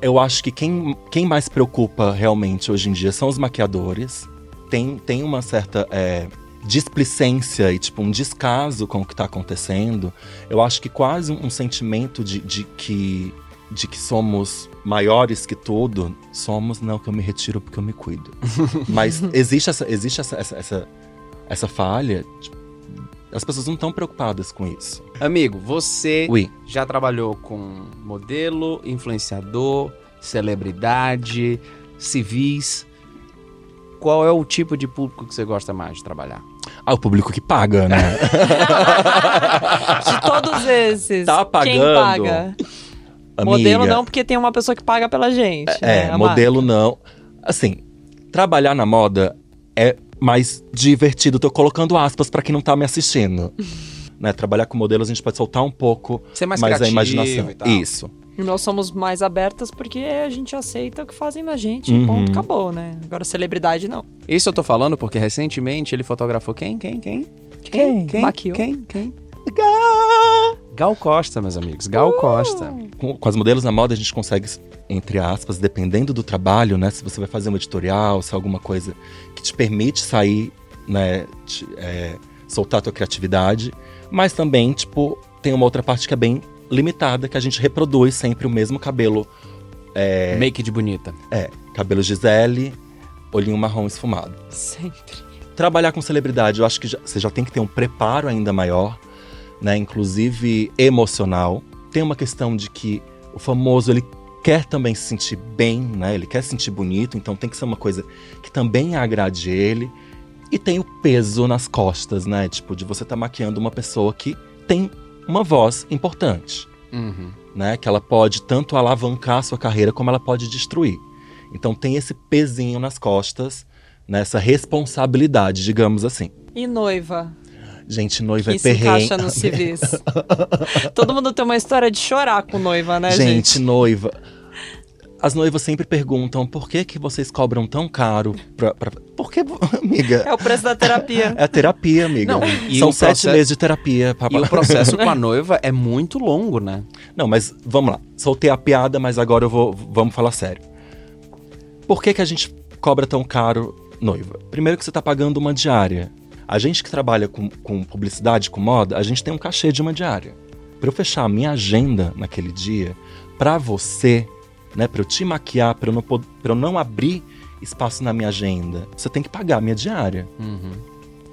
Eu acho que quem, quem mais preocupa realmente hoje em dia são os maquiadores. Tem, tem uma certa é, displicência e tipo um descaso com o que tá acontecendo. Eu acho que quase um, um sentimento de, de que de que somos maiores que tudo. Somos, não, que eu me retiro porque eu me cuido. *laughs* Mas existe essa, existe essa, essa, essa, essa falha. tipo, as pessoas não estão preocupadas com isso. Amigo, você Ui. já trabalhou com modelo, influenciador, celebridade, civis. Qual é o tipo de público que você gosta mais de trabalhar? Ah, o público que paga, né? *laughs* De todos esses, Tá quem pagando? paga? Modelo não, porque tem uma pessoa que paga pela gente. né? É, modelo não. Assim, trabalhar na moda é mais divertido. Tô colocando aspas pra quem não tá me assistindo. *laughs* né? Trabalhar com modelos a gente pode soltar um pouco Ser mais, mais a imaginação. e tal. Isso. E nós somos mais abertas porque a gente aceita o que fazem da gente. Uhum. Ponto, acabou, né? Agora, celebridade não. Isso eu tô falando porque recentemente ele fotografou quem? Quem? Quem? Quem? Quem? Maquiou. Quem? Quem? Gal Costa, meus amigos. Gal Uh! Costa. Com, com as modelos na moda a gente consegue, entre aspas, dependendo do trabalho, né? Se você vai fazer um editorial, se é alguma coisa que te permite sair, né? te- é, soltar a tua criatividade. Mas também, tipo, tem uma outra parte que é bem limitada, que a gente reproduz sempre o mesmo cabelo. É, Make de bonita. é cabelo Gisele, olhinho marrom esfumado. Sempre. Trabalhar com celebridade, eu acho que já- você já tem que ter um preparo ainda maior, né? Inclusive emocional. Tem uma questão de que o famoso ele quer também se sentir bem, né? Ele quer se sentir bonito, então tem que ser uma coisa que também agrade ele. E tem o peso nas costas, né? Tipo, de você estar maquiando uma pessoa que tem uma voz importante Uhum. né? Que ela pode tanto alavancar a sua carreira como ela pode destruir. Então tem esse pezinho nas costas, nessa responsabilidade, digamos assim. E noiva? Gente, noiva que é se perrengue. encaixa nos *laughs* civis. Todo mundo tem uma história de chorar com noiva, né, gente, gente? noiva. As noivas sempre perguntam por que, que vocês cobram tão caro pra. pra... Por que, *laughs* amiga? É o preço da terapia. É a terapia, amiga. Não, e São sete processo- meses de terapia. Pra... E o *laughs* processo com a noiva é muito longo, né? Não, mas vamos lá. Soltei a piada, mas agora eu vou. Vamos falar sério. Por que, que a gente cobra tão caro noiva? Primeiro que você tá pagando uma diária. A gente que trabalha com, com publicidade, com moda, a gente tem um cachê de uma diária. Pra eu fechar a minha agenda naquele dia, pra você, né, para eu te maquiar, pra eu, não, eu não abrir espaço na minha agenda, você tem que pagar a minha diária.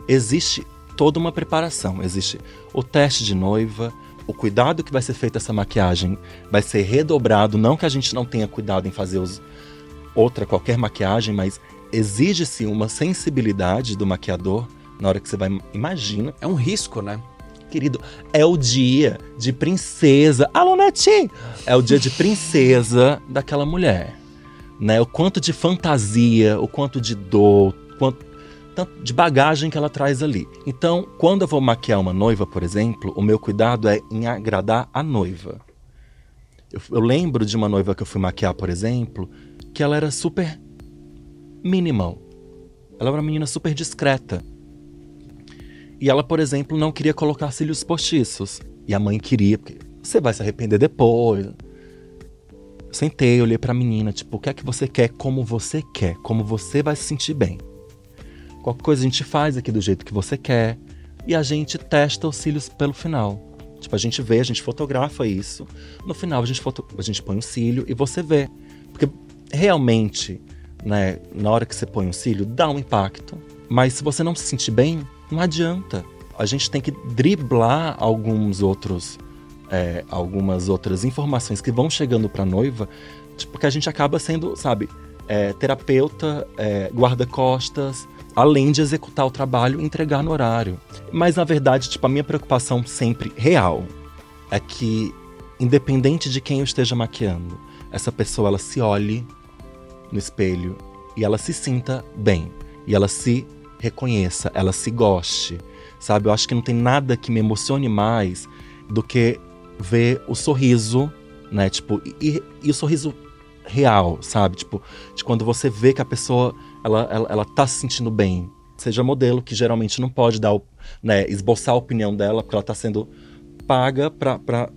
Existe toda uma preparação. Existe o teste de noiva, o cuidado que vai ser feito essa maquiagem vai ser redobrado. Não que a gente não tenha cuidado em fazer os, outra qualquer maquiagem, mas exige-se uma sensibilidade do maquiador na hora que você vai. Imagina, É um risco, né? querido, é o dia de princesa. Alô, Netinho! É o dia de princesa daquela mulher. Né? O quanto de fantasia, o quanto de dor, o quanto de bagagem que ela traz ali. Então, quando eu vou maquiar uma noiva, por exemplo, o meu cuidado é em agradar a noiva. Eu, eu lembro de uma noiva que eu fui maquiar, por exemplo, que ela era super minimal. Ela era uma menina super discreta. E ela, por exemplo, não queria colocar cílios postiços. E a mãe queria, porque você vai se arrepender depois. Sentei, olhei pra menina, tipo, o que é que você quer, como você quer, como você vai se sentir bem. Qualquer coisa a gente faz aqui do jeito que você quer. E a gente testa os cílios pelo final. Tipo, a gente vê, a gente fotografa isso. No final a gente, foto... a gente põe um cílio e você vê. Porque realmente, né, na hora que você põe um cílio, dá um impacto. Mas se você não se sentir bem, não adianta. A gente tem que driblar alguns outros, é, algumas outras informações que vão chegando pra noiva, tipo, porque a gente acaba sendo, sabe, é, terapeuta, é, guarda-costas, além de executar o trabalho e entregar no horário. Mas na verdade, tipo, a minha preocupação sempre real é que, independente de quem eu esteja maquiando, essa pessoa ela se olhe no espelho e ela se sinta bem. E ela se reconheça, ela se goste. Sabe? Eu acho que não tem nada que me emocione mais do que ver o sorriso, né? Tipo, e, e o sorriso real, sabe? Tipo, de quando você vê que a pessoa ela, ela, ela tá se sentindo bem. Seja modelo, que geralmente não pode dar, né, esboçar a opinião dela, porque ela tá sendo paga pra, pra,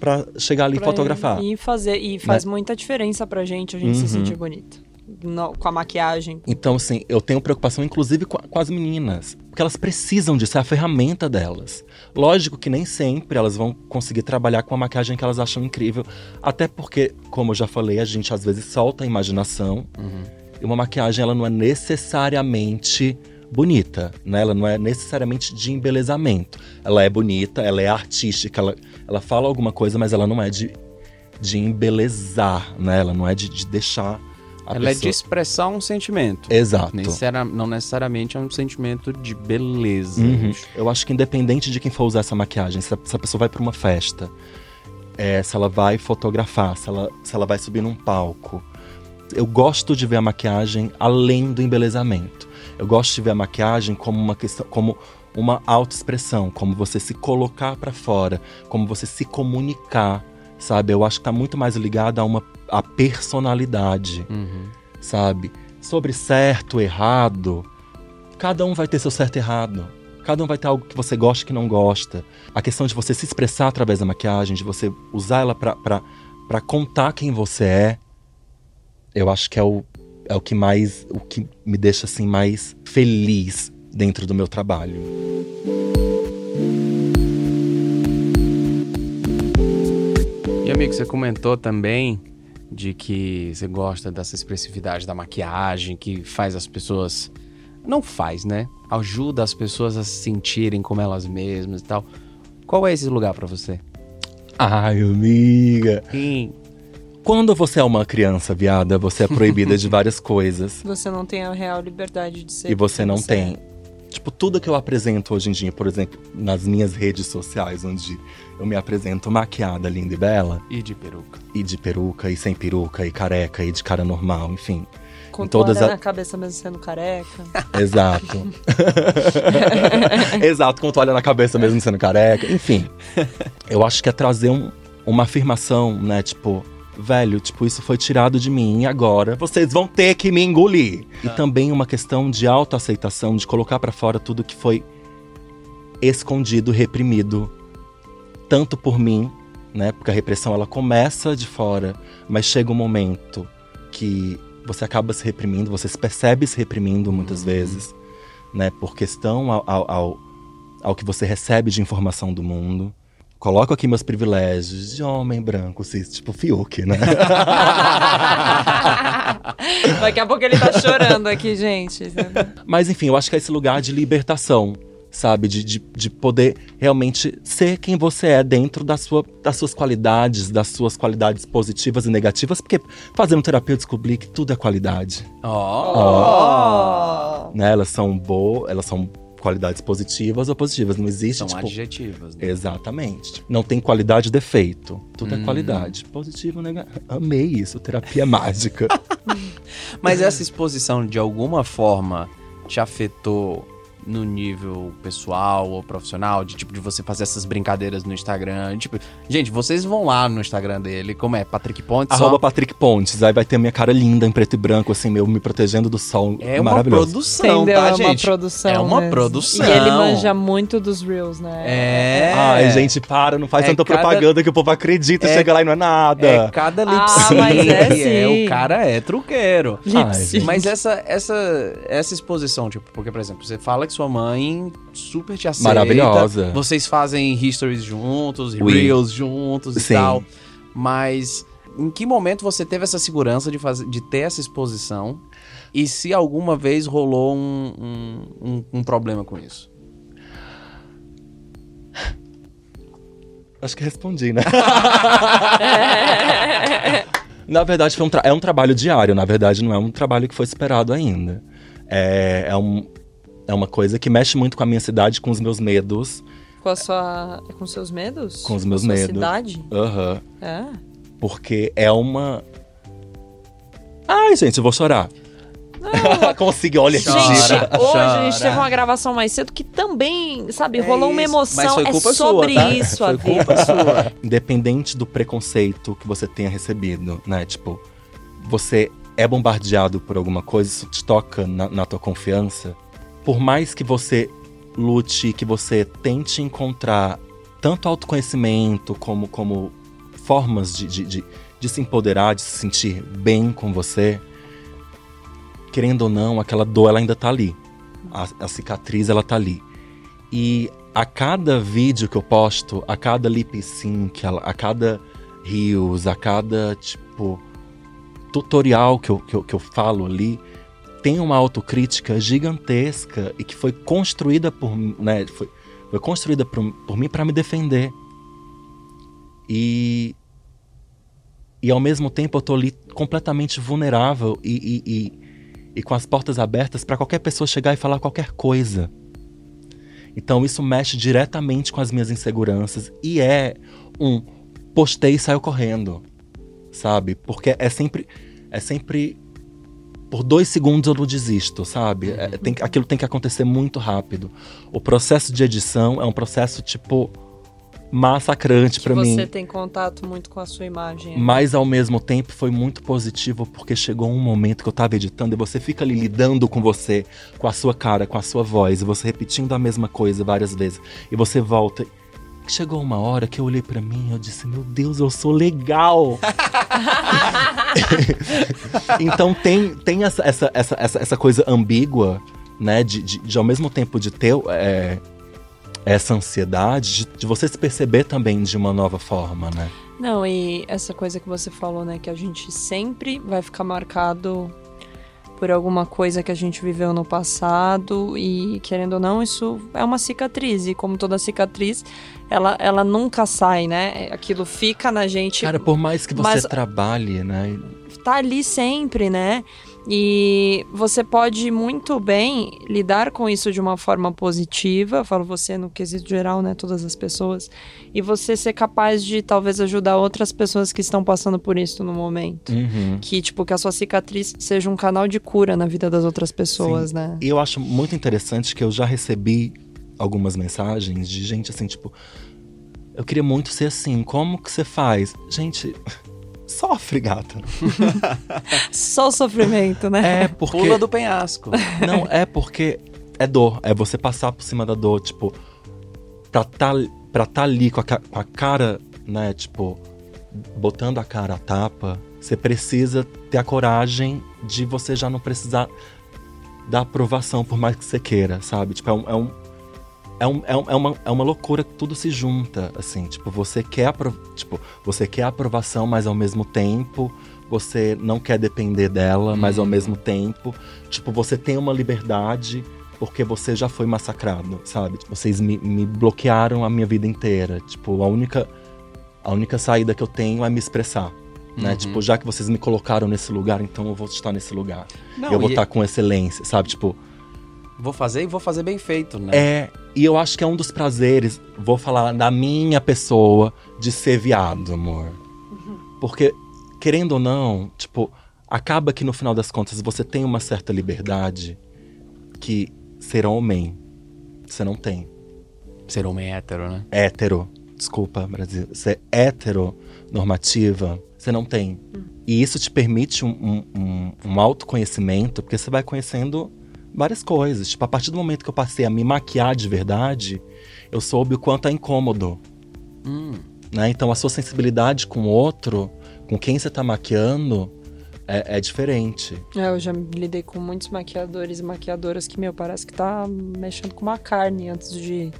pra chegar ali e Pra- fotografar. E fazer e faz muita diferença pra gente a gente se Uhum. sentir bonita. No- com a maquiagem. Então, assim, eu tenho preocupação, inclusive, com, com as meninas. Porque elas precisam disso, é a ferramenta delas. Lógico que nem sempre elas vão conseguir trabalhar com a maquiagem que elas acham incrível. Até porque, como eu já falei, a gente às vezes solta a imaginação. E uma maquiagem, ela não é necessariamente bonita, né? Ela não é necessariamente de embelezamento. Ela é bonita, ela é artística, ela, ela fala alguma coisa, mas ela não é de, de embelezar, né? Ela não é de, de deixar a Ela é de pessoa... expressar um sentimento. Exato. Necessari- não necessariamente é um sentimento de beleza. Uhum. Eu acho que independente de quem for usar essa maquiagem, se a, pessoa vai pra uma festa, é, se ela vai fotografar, se ela, se ela vai subir num palco, eu gosto de ver a maquiagem além do embelezamento. Eu gosto de ver a maquiagem como uma questão, como uma autoexpressão, como você se colocar pra fora, como você se comunicar, sabe? Eu acho que tá muito mais ligado a uma a personalidade Uhum. sabe? Sobre certo, errado, cada um vai ter seu certo e errado. Cada um vai ter algo que você gosta e que não gosta. A questão de você se expressar através da maquiagem, de você usar ela pra contar quem você é, eu acho que é o, é o que mais. o que me deixa assim mais feliz dentro do meu trabalho. Amigo, você comentou também de que você gosta dessa expressividade da maquiagem, que faz as pessoas. Não faz, né? Ajuda as pessoas a se sentirem como elas mesmas e tal. Qual é esse lugar pra você? Ai, amiga. Sim. Quando você é uma criança viada, você é proibida de *laughs* várias coisas. Você não tem a real liberdade de ser. e você não é. tem. Tipo, tudo que eu apresento hoje em dia, por exemplo, nas minhas redes sociais, onde eu me apresento maquiada, linda e bela, E de peruca. e de peruca, e sem peruca, e careca, e de cara normal, enfim. Com todas toalha a- na cabeça mesmo sendo careca. *laughs* Exato. *laughs* Exato, com toalha na cabeça mesmo sendo careca. Enfim, *laughs* eu acho que é trazer um- uma afirmação, né? Tipo, velho, tipo, isso foi tirado de mim e agora vocês vão ter que me engolir. E também uma questão de autoaceitação, de colocar pra fora tudo que foi escondido, reprimido, tanto por mim, né? Porque a repressão ela começa de fora, mas chega um momento que você acaba se reprimindo, você se percebe se reprimindo muitas vezes, né? Por questão ao, ao, ao, ao que você recebe de informação do mundo. Coloco aqui meus privilégios de homem branco, cis, tipo Fiuk, né? *laughs* Daqui a pouco ele tá chorando aqui, gente. Mas enfim, eu acho que é esse lugar de libertação, sabe? De, de, de poder realmente ser quem você é dentro da sua, das suas qualidades, das suas qualidades positivas e negativas, porque fazendo terapia eu descobri que tudo é qualidade. Ó. Oh. Né? Elas são boas, elas são qualidades positivas ou positivas. Não existe, São tipo. adjetivos. Né? Exatamente. Não tem qualidade defeito. Tudo Hum. é qualidade. Positivo, negativo. Amei isso. Terapia *laughs* mágica. *laughs* Mas essa exposição, de alguma forma, te afetou no nível pessoal ou profissional? De tipo, de você fazer essas brincadeiras no Instagram? Tipo, gente, vocês vão lá no Instagram dele, como é? Patrick Pontes? Arroba só... Patrick Pontes. Aí vai ter a minha cara linda em preto e branco, assim, meu, me protegendo do sol. É uma Maravilhoso. produção, Entendeu? tá, é uma gente? produção. É uma mesmo. produção. E ele manja muito dos Reels, né? É. Ai, gente, para, não faz É tanta cada- propaganda que o povo acredita, É- chega lá e não é nada. É cada lip Ah, sync. mas é é, sim. o cara é truqueiro. Ai. Mas essa, essa, essa exposição, tipo, porque, por exemplo, você fala que sua mãe super te aceita. Maravilhosa. Vocês fazem histories juntos, Oui. reels juntos e Sim. tal. Mas em que momento você teve essa segurança de, fazer, de ter essa exposição? E se alguma vez rolou um, um, um, um problema com isso? Acho que respondi, né? *laughs* na verdade, foi um é um trabalho diário. Na verdade, não é um trabalho que foi esperado ainda. É, é, um, é uma coisa que mexe muito com a minha cidade, com os meus medos. Com a sua. Com seus medos? Com os meus a sua medos. cidade? Aham. É. Porque é uma. Ai, gente, eu vou chorar. *laughs* Consegui, olha Chora, Gente, hoje a chora. gente teve uma gravação mais cedo que também, sabe, rolou uma isso. emoção. Mas foi é culpa sobre sua, tá? isso Foi a vida. culpa sua. *laughs* Independente do preconceito que você tenha recebido, né? Tipo, você é bombardeado por alguma coisa, isso te toca na, na tua confiança. Por mais que você lute, que você tente encontrar tanto autoconhecimento como, como formas de, de, de, de se empoderar, de se sentir bem com você, querendo ou não, aquela dor ela ainda tá ali. A, a cicatriz ela tá ali. E a cada vídeo que eu posto, a cada lip sync, a, a cada reels, a cada tipo tutorial que eu, que eu, que eu falo ali, tem uma autocrítica gigantesca e que foi construída por, né, foi, foi construída por, por mim para me defender. E e ao mesmo tempo eu tô ali completamente vulnerável e, e, e, e com as portas abertas para qualquer pessoa chegar e falar qualquer coisa. Então isso mexe diretamente com as minhas inseguranças e é um postei e saiu correndo, sabe? Porque é sempre é sempre por dois segundos eu não desisto, sabe? É, tem, aquilo tem que acontecer muito rápido. O processo de edição é um processo tipo massacrante para mim. você tem contato muito com a sua imagem. Mas ao mesmo tempo foi muito positivo porque chegou um momento que eu tava editando e você fica ali lidando com você, com a sua cara, com a sua voz, e você repetindo a mesma coisa várias vezes. E você volta. Chegou uma hora que eu olhei pra mim e eu disse: Meu Deus, eu sou legal! *laughs* *laughs* então tem, tem essa, essa, essa, essa, essa coisa ambígua, né? De, de, de ao mesmo tempo de ter é, essa ansiedade, de, de você se perceber também de uma nova forma, né? Não, e essa coisa que você falou, né? Que a gente sempre vai ficar marcado por alguma coisa que a gente viveu no passado e, querendo ou não, isso é uma cicatriz. E como toda cicatriz, ela, ela nunca sai, né? Aquilo fica na gente, Cara, por mais que você Mas- trabalhe, né? Tá ali sempre, né? E você pode muito bem lidar com isso de uma forma positiva, eu falo você no quesito geral, né, todas as pessoas, e você ser capaz de talvez ajudar outras pessoas que estão passando por isso no momento. Uhum. Que, tipo, que a sua cicatriz seja um canal de cura na vida das outras pessoas, Sim. né? E eu acho muito interessante que eu já recebi algumas mensagens de gente assim, tipo, eu queria muito ser assim, como que você faz? Gente, sofre, gata. *laughs* Só o sofrimento, né? É porque Pula do penhasco. não é porque é dor, é você passar por cima da dor, tipo, pra tá, pra tá ali com a, com a cara, né, tipo, botando a cara a tapa, você precisa ter a coragem de você já não precisar da aprovação por mais que você queira, sabe? Tipo, é um. É um é, um, é, um- é uma, é uma loucura que tudo se junta, assim. Tipo, você quer, apro- tipo, você quer aprovação, mas ao mesmo tempo você não quer depender dela, mas ao mesmo tempo, tipo, você tem uma liberdade porque você já foi massacrado, sabe? Tipo, Vocês me, me bloquearam a minha vida inteira. Tipo, a única, a única saída que eu tenho é me expressar. Né? Uhum. Tipo, já que vocês me colocaram nesse lugar, então eu vou estar nesse lugar. Não, eu vou e- estar com excelência, sabe? Tipo, Vou fazer e vou fazer bem feito, né? é. E eu acho que é um dos prazeres, vou falar da minha pessoa, de ser viado, amor. Porque, querendo ou não, tipo, acaba que no final das contas você tem uma certa liberdade que ser homem você não tem. Ser homem hétero, né? Hétero, desculpa, Brasil. Ser hétero normativa, você não tem. E isso te permite um, um, um, um autoconhecimento, porque você vai conhecendo várias coisas. Tipo, a partir do momento que eu passei a me maquiar de verdade, eu soube o quanto é incômodo. Hum. Né? Então a sua sensibilidade com o outro, com quem você tá maquiando, é, é diferente. É, eu já lidei com muitos maquiadores e maquiadoras que, meu, parece que tá mexendo com uma carne antes de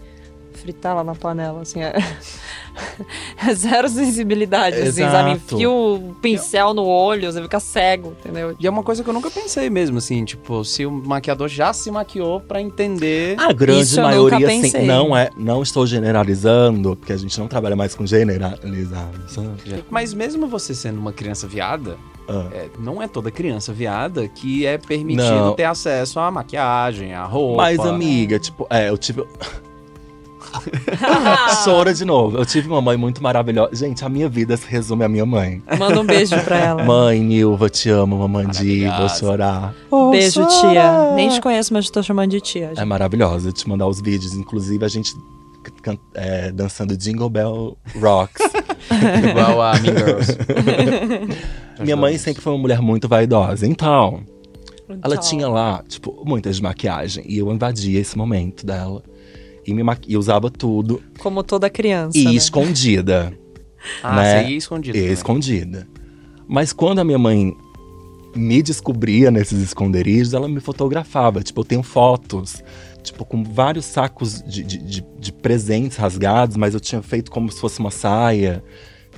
fritar lá na panela, assim. É, *laughs* é zero sensibilidade, assim, sabe? Enfia o pincel no olho, você fica cego, entendeu? E é uma coisa que eu nunca pensei mesmo, assim, tipo, se o maquiador já se maquiou pra entender. A grande Isso maioria, assim, pensei. não é. Não estou generalizando, porque a gente não trabalha mais com generalizado, sabe? Mas mesmo você sendo uma criança viada, Ah. é, não é toda criança viada que é permitido Não. ter acesso à maquiagem, à roupa. Mas, amiga, tipo, é, eu tive. *laughs* Chora *laughs* de novo. Eu tive uma mãe muito maravilhosa. Gente, a minha vida se resume à minha mãe. Manda um beijo pra ela. *laughs* Mãe, Nilva, te amo, mamandi, vou chorar. Beijo, tia. Nem te conheço, mas tô chamando de tia. É gente. maravilhosa, eu te mandar os vídeos. Inclusive, a gente é, dançando Jingle Bell Rocks. Igual a Mean Girls. minha mãe sempre foi uma mulher muito vaidosa. Então, ela Então, tinha lá, tipo, muitas de maquiagem. E eu invadia esse momento dela. E, me maqui- e usava tudo. Como toda criança, E né? escondida. Ah, Né? você ia escondido. E também. escondida. Mas quando a minha mãe me descobria nesses esconderijos, ela me fotografava. Tipo, eu tenho fotos, tipo, com vários sacos de, de, de- de presentes rasgados, mas eu tinha feito como se fosse uma saia.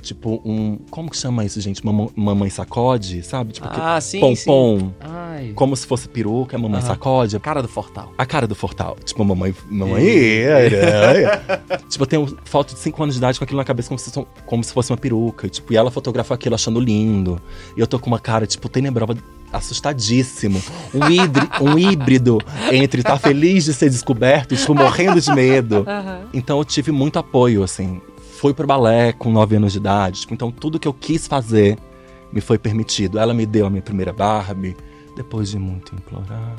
Tipo, um. Como que chama isso, gente? Mamãe, mamãe sacode, sabe? Tipo, que- Ah, sim, pompom. Ai. Como se fosse peruca, mamãe Aham. sacode. Cara do Fortal. A cara do Fortal. Tipo, mamãe. Mamãe. *laughs* tipo, eu tenho foto de 5 anos de idade com aquilo na cabeça como se, fosse- como se fosse uma peruca. Tipo, e ela fotografou aquilo achando lindo. E eu tô com uma cara, tipo, tenebrosa, assustadíssimo. Um, hídri- *laughs* um híbrido entre tá feliz de ser descoberto e, tipo, morrendo de medo. Aham. Então eu tive muito apoio, assim. Fui pro balé com 9 anos de idade. Tipo, então tudo que eu quis fazer me foi permitido. Ela me deu a minha primeira Barbie, depois de muito implorar.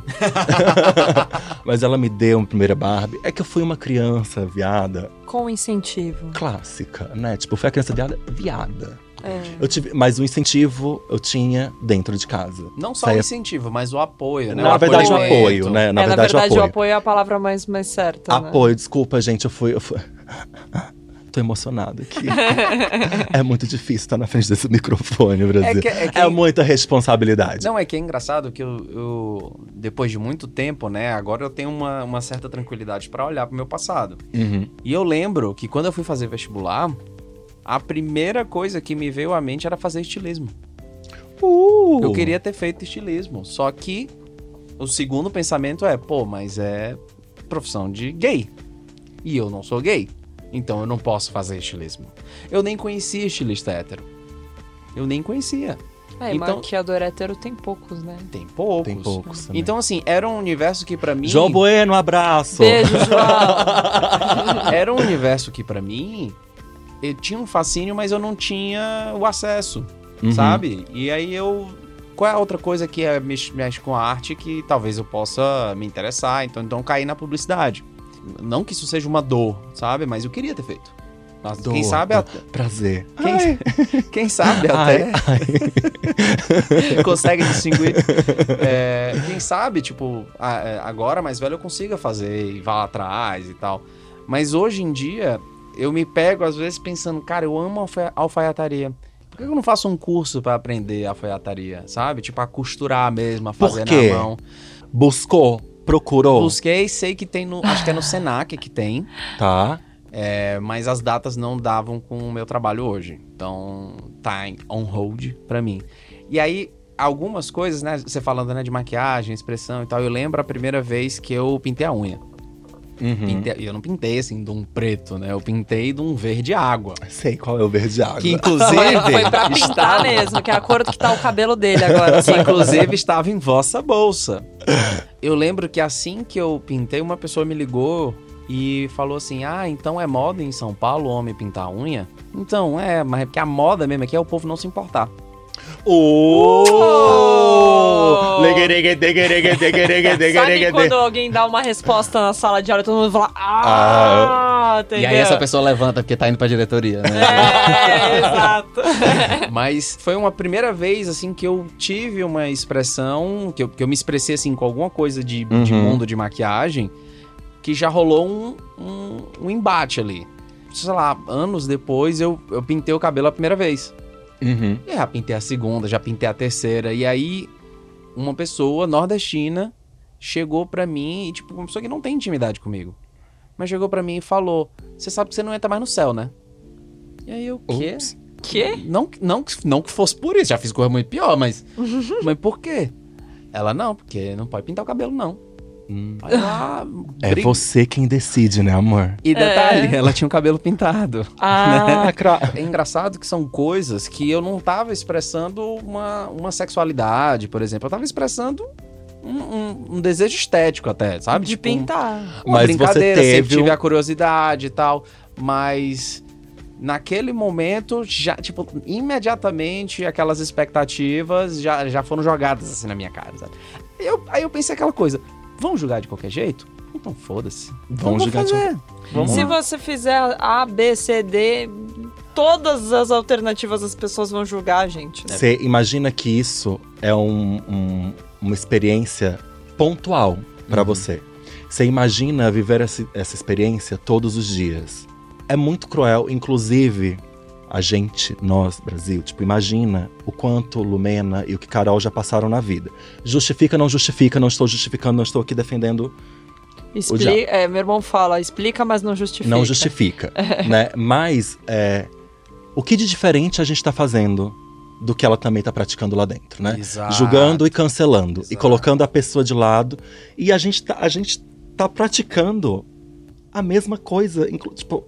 *laughs* Mas ela me deu uma primeira Barbie. É que eu fui uma criança viada Com incentivo. clássica, né? Tipo, eu fui a criança viada viada. É. Eu tive, mas o incentivo eu tinha dentro de casa. Não só Saía- o incentivo, mas o apoio, né? Na O verdade, o apoio, né? Na é, verdade, na verdade, o o apoio. apoio é a palavra mais, mais certa. né? Apoio, desculpa, gente, eu fui. Eu fui... *laughs* Tô emocionado aqui. *laughs* é muito difícil estar na frente desse microfone, Brasil. É que- é que- É muita responsabilidade. Não, é que é engraçado que eu, eu, depois de muito tempo, né, agora eu tenho uma, uma certa tranquilidade pra olhar pro meu passado. Uhum. E eu lembro que quando eu fui fazer vestibular, a primeira coisa que me veio à mente era fazer estilismo. Uh! Eu queria ter feito estilismo, só que o segundo pensamento é, pô, mas é profissão de gay. E eu não sou gay. Então eu não posso fazer estilismo. Eu nem conhecia estilista hétero. Eu nem conhecia. É, Então- maquiador hétero tem poucos, né? Tem poucos. Tem poucos também. Então, assim, era um universo que pra mim. João Bueno, abraço. Beijo, João. *laughs* Era um universo que pra mim. Eu tinha um fascínio, mas eu não tinha o acesso, Uhum. sabe? E aí eu. Qual é a outra coisa que é, mexe, mexe com a arte que talvez eu possa me interessar? Então, então cair na publicidade. Não que isso seja uma dor, sabe? Mas eu queria ter feito. Nossa, Quem Dor, sabe dor. até. Prazer. Quem, *laughs* quem sabe *laughs* Ai, até. ai. *laughs* consegue distinguir. É, quem sabe, tipo, é, agora mais velho eu consiga fazer e vá atrás e tal. Mas hoje em dia, eu me pego às vezes pensando, cara, eu amo alfa- alfaiataria. Por que eu não faço um curso pra aprender alfaiataria, sabe? Tipo, a costurar mesmo, a Por fazer quê? na mão. Buscou, procurou, Busquei, sei que tem no. Acho que é no *gasps* Senac que tem. tá? É, mas as datas não davam com o meu trabalho hoje. Então, tá em- on hold pra mim. E aí, algumas coisas, né? Você falando né, de maquiagem, expressão e tal, eu lembro a primeira vez que eu pintei a unha. Uhum. Pintei- E eu não pintei assim de um preto, né? Eu pintei de um verde água. Sei qual é o verde água. Que inclusive. *laughs* Foi pra *laughs* pintar estava- mesmo, que é a cor que tá o cabelo dele agora. que sabe? inclusive estava em vossa bolsa. *laughs* Eu lembro que assim que eu pintei, uma pessoa me ligou e falou assim: Ah, então é moda em São Paulo o homem pintar a unha? Então, é, mas é porque a moda mesmo aqui é o povo não se importar. Oh! Sabe quando alguém dá uma resposta na sala de aula e todo mundo fala Ah, entendeu? E aí essa pessoa levanta porque tá indo pra diretoria, né? É, exato. *laughs* Mas foi uma primeira vez, assim, que eu tive uma expressão, que eu, que eu me expressei, assim, com alguma coisa de, de Uhum. mundo de maquiagem, que já rolou um, um, um embate ali. Sei lá, anos depois eu, eu pintei o cabelo a primeira vez. Uhum. E já pintei a segunda, já pintei a terceira. E aí, uma pessoa nordestina chegou pra mim, e, tipo, uma pessoa que não tem intimidade comigo. Mas chegou pra mim e falou: Você sabe que você não entra mais no céu, né? E aí eu, o quê? Ups. Que? Não, não, não que fosse por isso, já fiz coisa muito pior, mas. *laughs* mas por quê? Ela, não, porque não pode pintar o cabelo, não. Hum. Lá, É você quem decide, né, amor? E detalhe, É. ela tinha o cabelo pintado. Ah, *laughs* cra... *laughs* É engraçado que são coisas que eu não tava expressando uma, uma sexualidade, por exemplo. Eu tava expressando um, um- um desejo estético até, sabe? de Tipo, pintar. Uma Mas você brincadeira, teve sempre tive a curiosidade e tal, mas naquele momento, já, tipo, imediatamente aquelas expectativas já, já foram jogadas assim na minha cara, sabe? Eu, aí eu pensei aquela coisa, vão julgar de qualquer jeito? Então foda-se. Vão Vamos julgar de fazer. Vamos Se lá. você fizer A, B, C, D, todas as alternativas as pessoas vão julgar a gente. né? Você imagina que isso é um- um- uma experiência pontual pra Uhum. você. Você imagina viver essa, essa experiência todos os dias. É muito cruel, inclusive a gente, nós, Brasil, tipo, imagina o quanto Lumena e o que Carol já passaram na vida. Justifica, não justifica, não estou justificando, não estou aqui defendendo Expli- é, meu irmão fala, explica, mas não justifica. não justifica, *laughs* né? Mas é, o que de diferente a gente tá fazendo do que ela também tá praticando lá dentro, né? Exato. Julgando e cancelando e Exato. colocando a pessoa de lado e a gente tá, a gente tá praticando a mesma coisa, tipo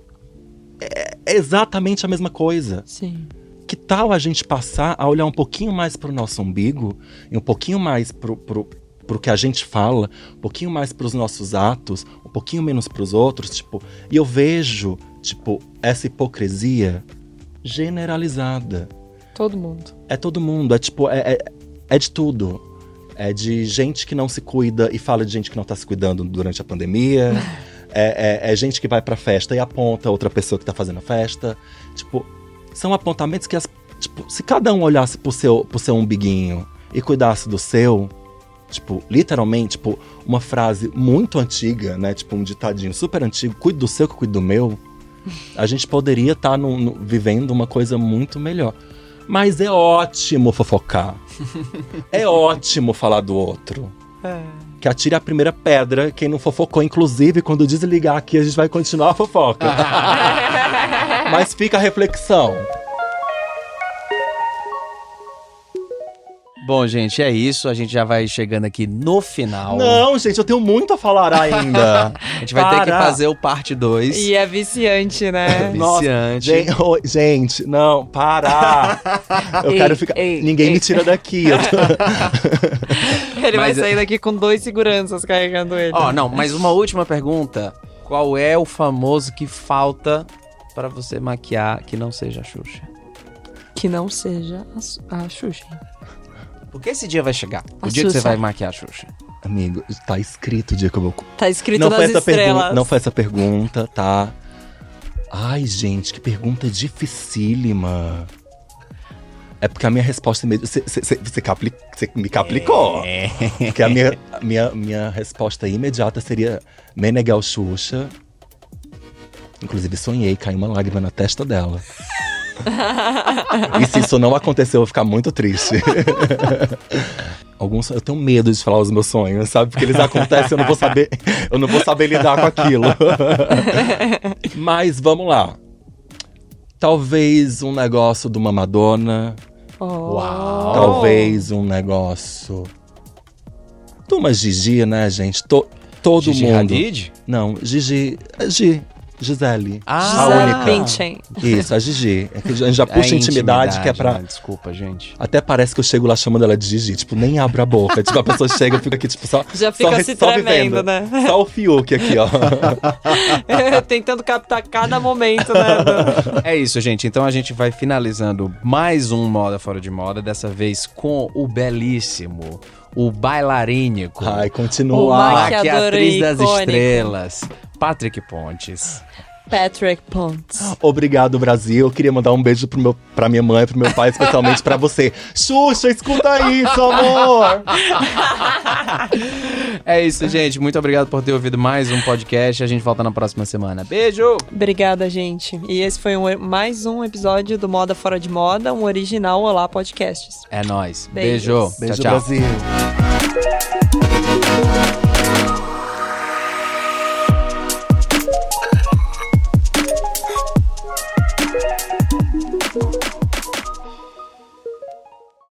é exatamente a mesma coisa. Sim. Que tal a gente passar a olhar um pouquinho mais pro nosso umbigo e um pouquinho mais pro, pro, pro que a gente fala, um pouquinho mais pros nossos atos, um pouquinho menos pros outros, tipo, e eu vejo, tipo, essa hipocrisia generalizada. Todo mundo. É todo mundo, é tipo, é, é, é de tudo. É de gente que não se cuida e fala de gente que não tá se cuidando durante a pandemia. *laughs* é, é- é gente que vai pra festa e aponta outra pessoa que tá fazendo a festa. Tipo, são apontamentos que, as, tipo, se cada um olhasse pro seu, pro seu umbiguinho e cuidasse do seu, tipo, literalmente, tipo, uma frase muito antiga, né? Tipo, um ditadinho super antigo, cuide do seu que eu cuido do meu. A gente poderia estar vivendo uma coisa muito melhor. Mas é ótimo fofocar. *laughs* é ótimo falar do outro. É. Que atire a primeira pedra quem não fofocou. Inclusive, quando desligar aqui, a gente vai continuar a fofoca. *laughs* Mas fica a reflexão. Bom, gente, é isso. A gente já vai chegando aqui no final. Não, gente, eu tenho muito a falar ainda. *laughs* A gente vai ter que Para. fazer o parte 2. E é viciante, né? Nossa, Viciante. Gente, ô, gente, não, para. *laughs* Eu Ei, quero ficar. ei, Ninguém ei. me tira daqui. *laughs* Ele vai Mas- sair daqui com dois seguranças carregando ele. Ó, não, mas uma última pergunta. Qual é o famoso que falta pra você maquiar que não seja a Xuxa? Que não seja a, a Xuxa. Porque esse dia vai chegar. O A dia que você Xuxa. vai maquiar a Xuxa. Amigo, tá escrito o dia que eu vou. Tá escrito Não nas foi, estrelas. não foi essa pergunta, tá? Ai, gente, que pergunta dificílima. É porque a minha resposta imedi- Você capli- me caplicou. É. Porque a minha, minha, minha resposta imediata seria Meneghel Xuxa. Inclusive, sonhei, caiu uma lágrima na testa dela. E se isso não aconteceu, eu vou ficar muito triste. *laughs* Alguns, eu tenho medo de falar os meus sonhos, sabe? Porque eles acontecem, eu não vou saber, eu não vou saber lidar com aquilo. *laughs* Mas vamos lá. Talvez um negócio de uma Madonna, Oh. Uau. Talvez um negócio. De uma Gigi, né, gente? To- todo Gigi mundo. Hadid? Não, Gigi. é Gi. Gisele. Ah, a única. Bündchen. Isso, a Gigi. É que a gente já *laughs* É puxa intimidade, que é pra. né? Desculpa, gente. Até parece que eu chego lá chamando ela de Gigi. Tipo, nem abro a boca. tipo, a pessoa *laughs* chega e fica aqui, tipo, só. Já só fica re- se só tremendo, vivendo. né? Só o Fiuk aqui, ó. *laughs* Tentando captar cada momento, né? É isso, gente. Então a gente vai finalizando mais um Moda Fora de Moda, dessa vez com o belíssimo, o bailarínico, Ai, O continua. maquiador maquiatriz das icônico. estrelas, Patrick Pontes. Patrick Pontes. Obrigado, Brasil. Eu queria mandar um beijo pro meu, pra minha mãe e pro meu pai, especialmente pra você. Xuxa, escuta isso, amor! É isso, gente. Muito obrigado por ter ouvido mais um podcast. A gente volta na próxima semana. Beijo! Obrigada, gente. E esse foi um- mais um episódio do Moda Fora de Moda, um original Olá Podcasts. É nóis. Beijos. Beijo. Beijo, tchau, tchau. Brasil.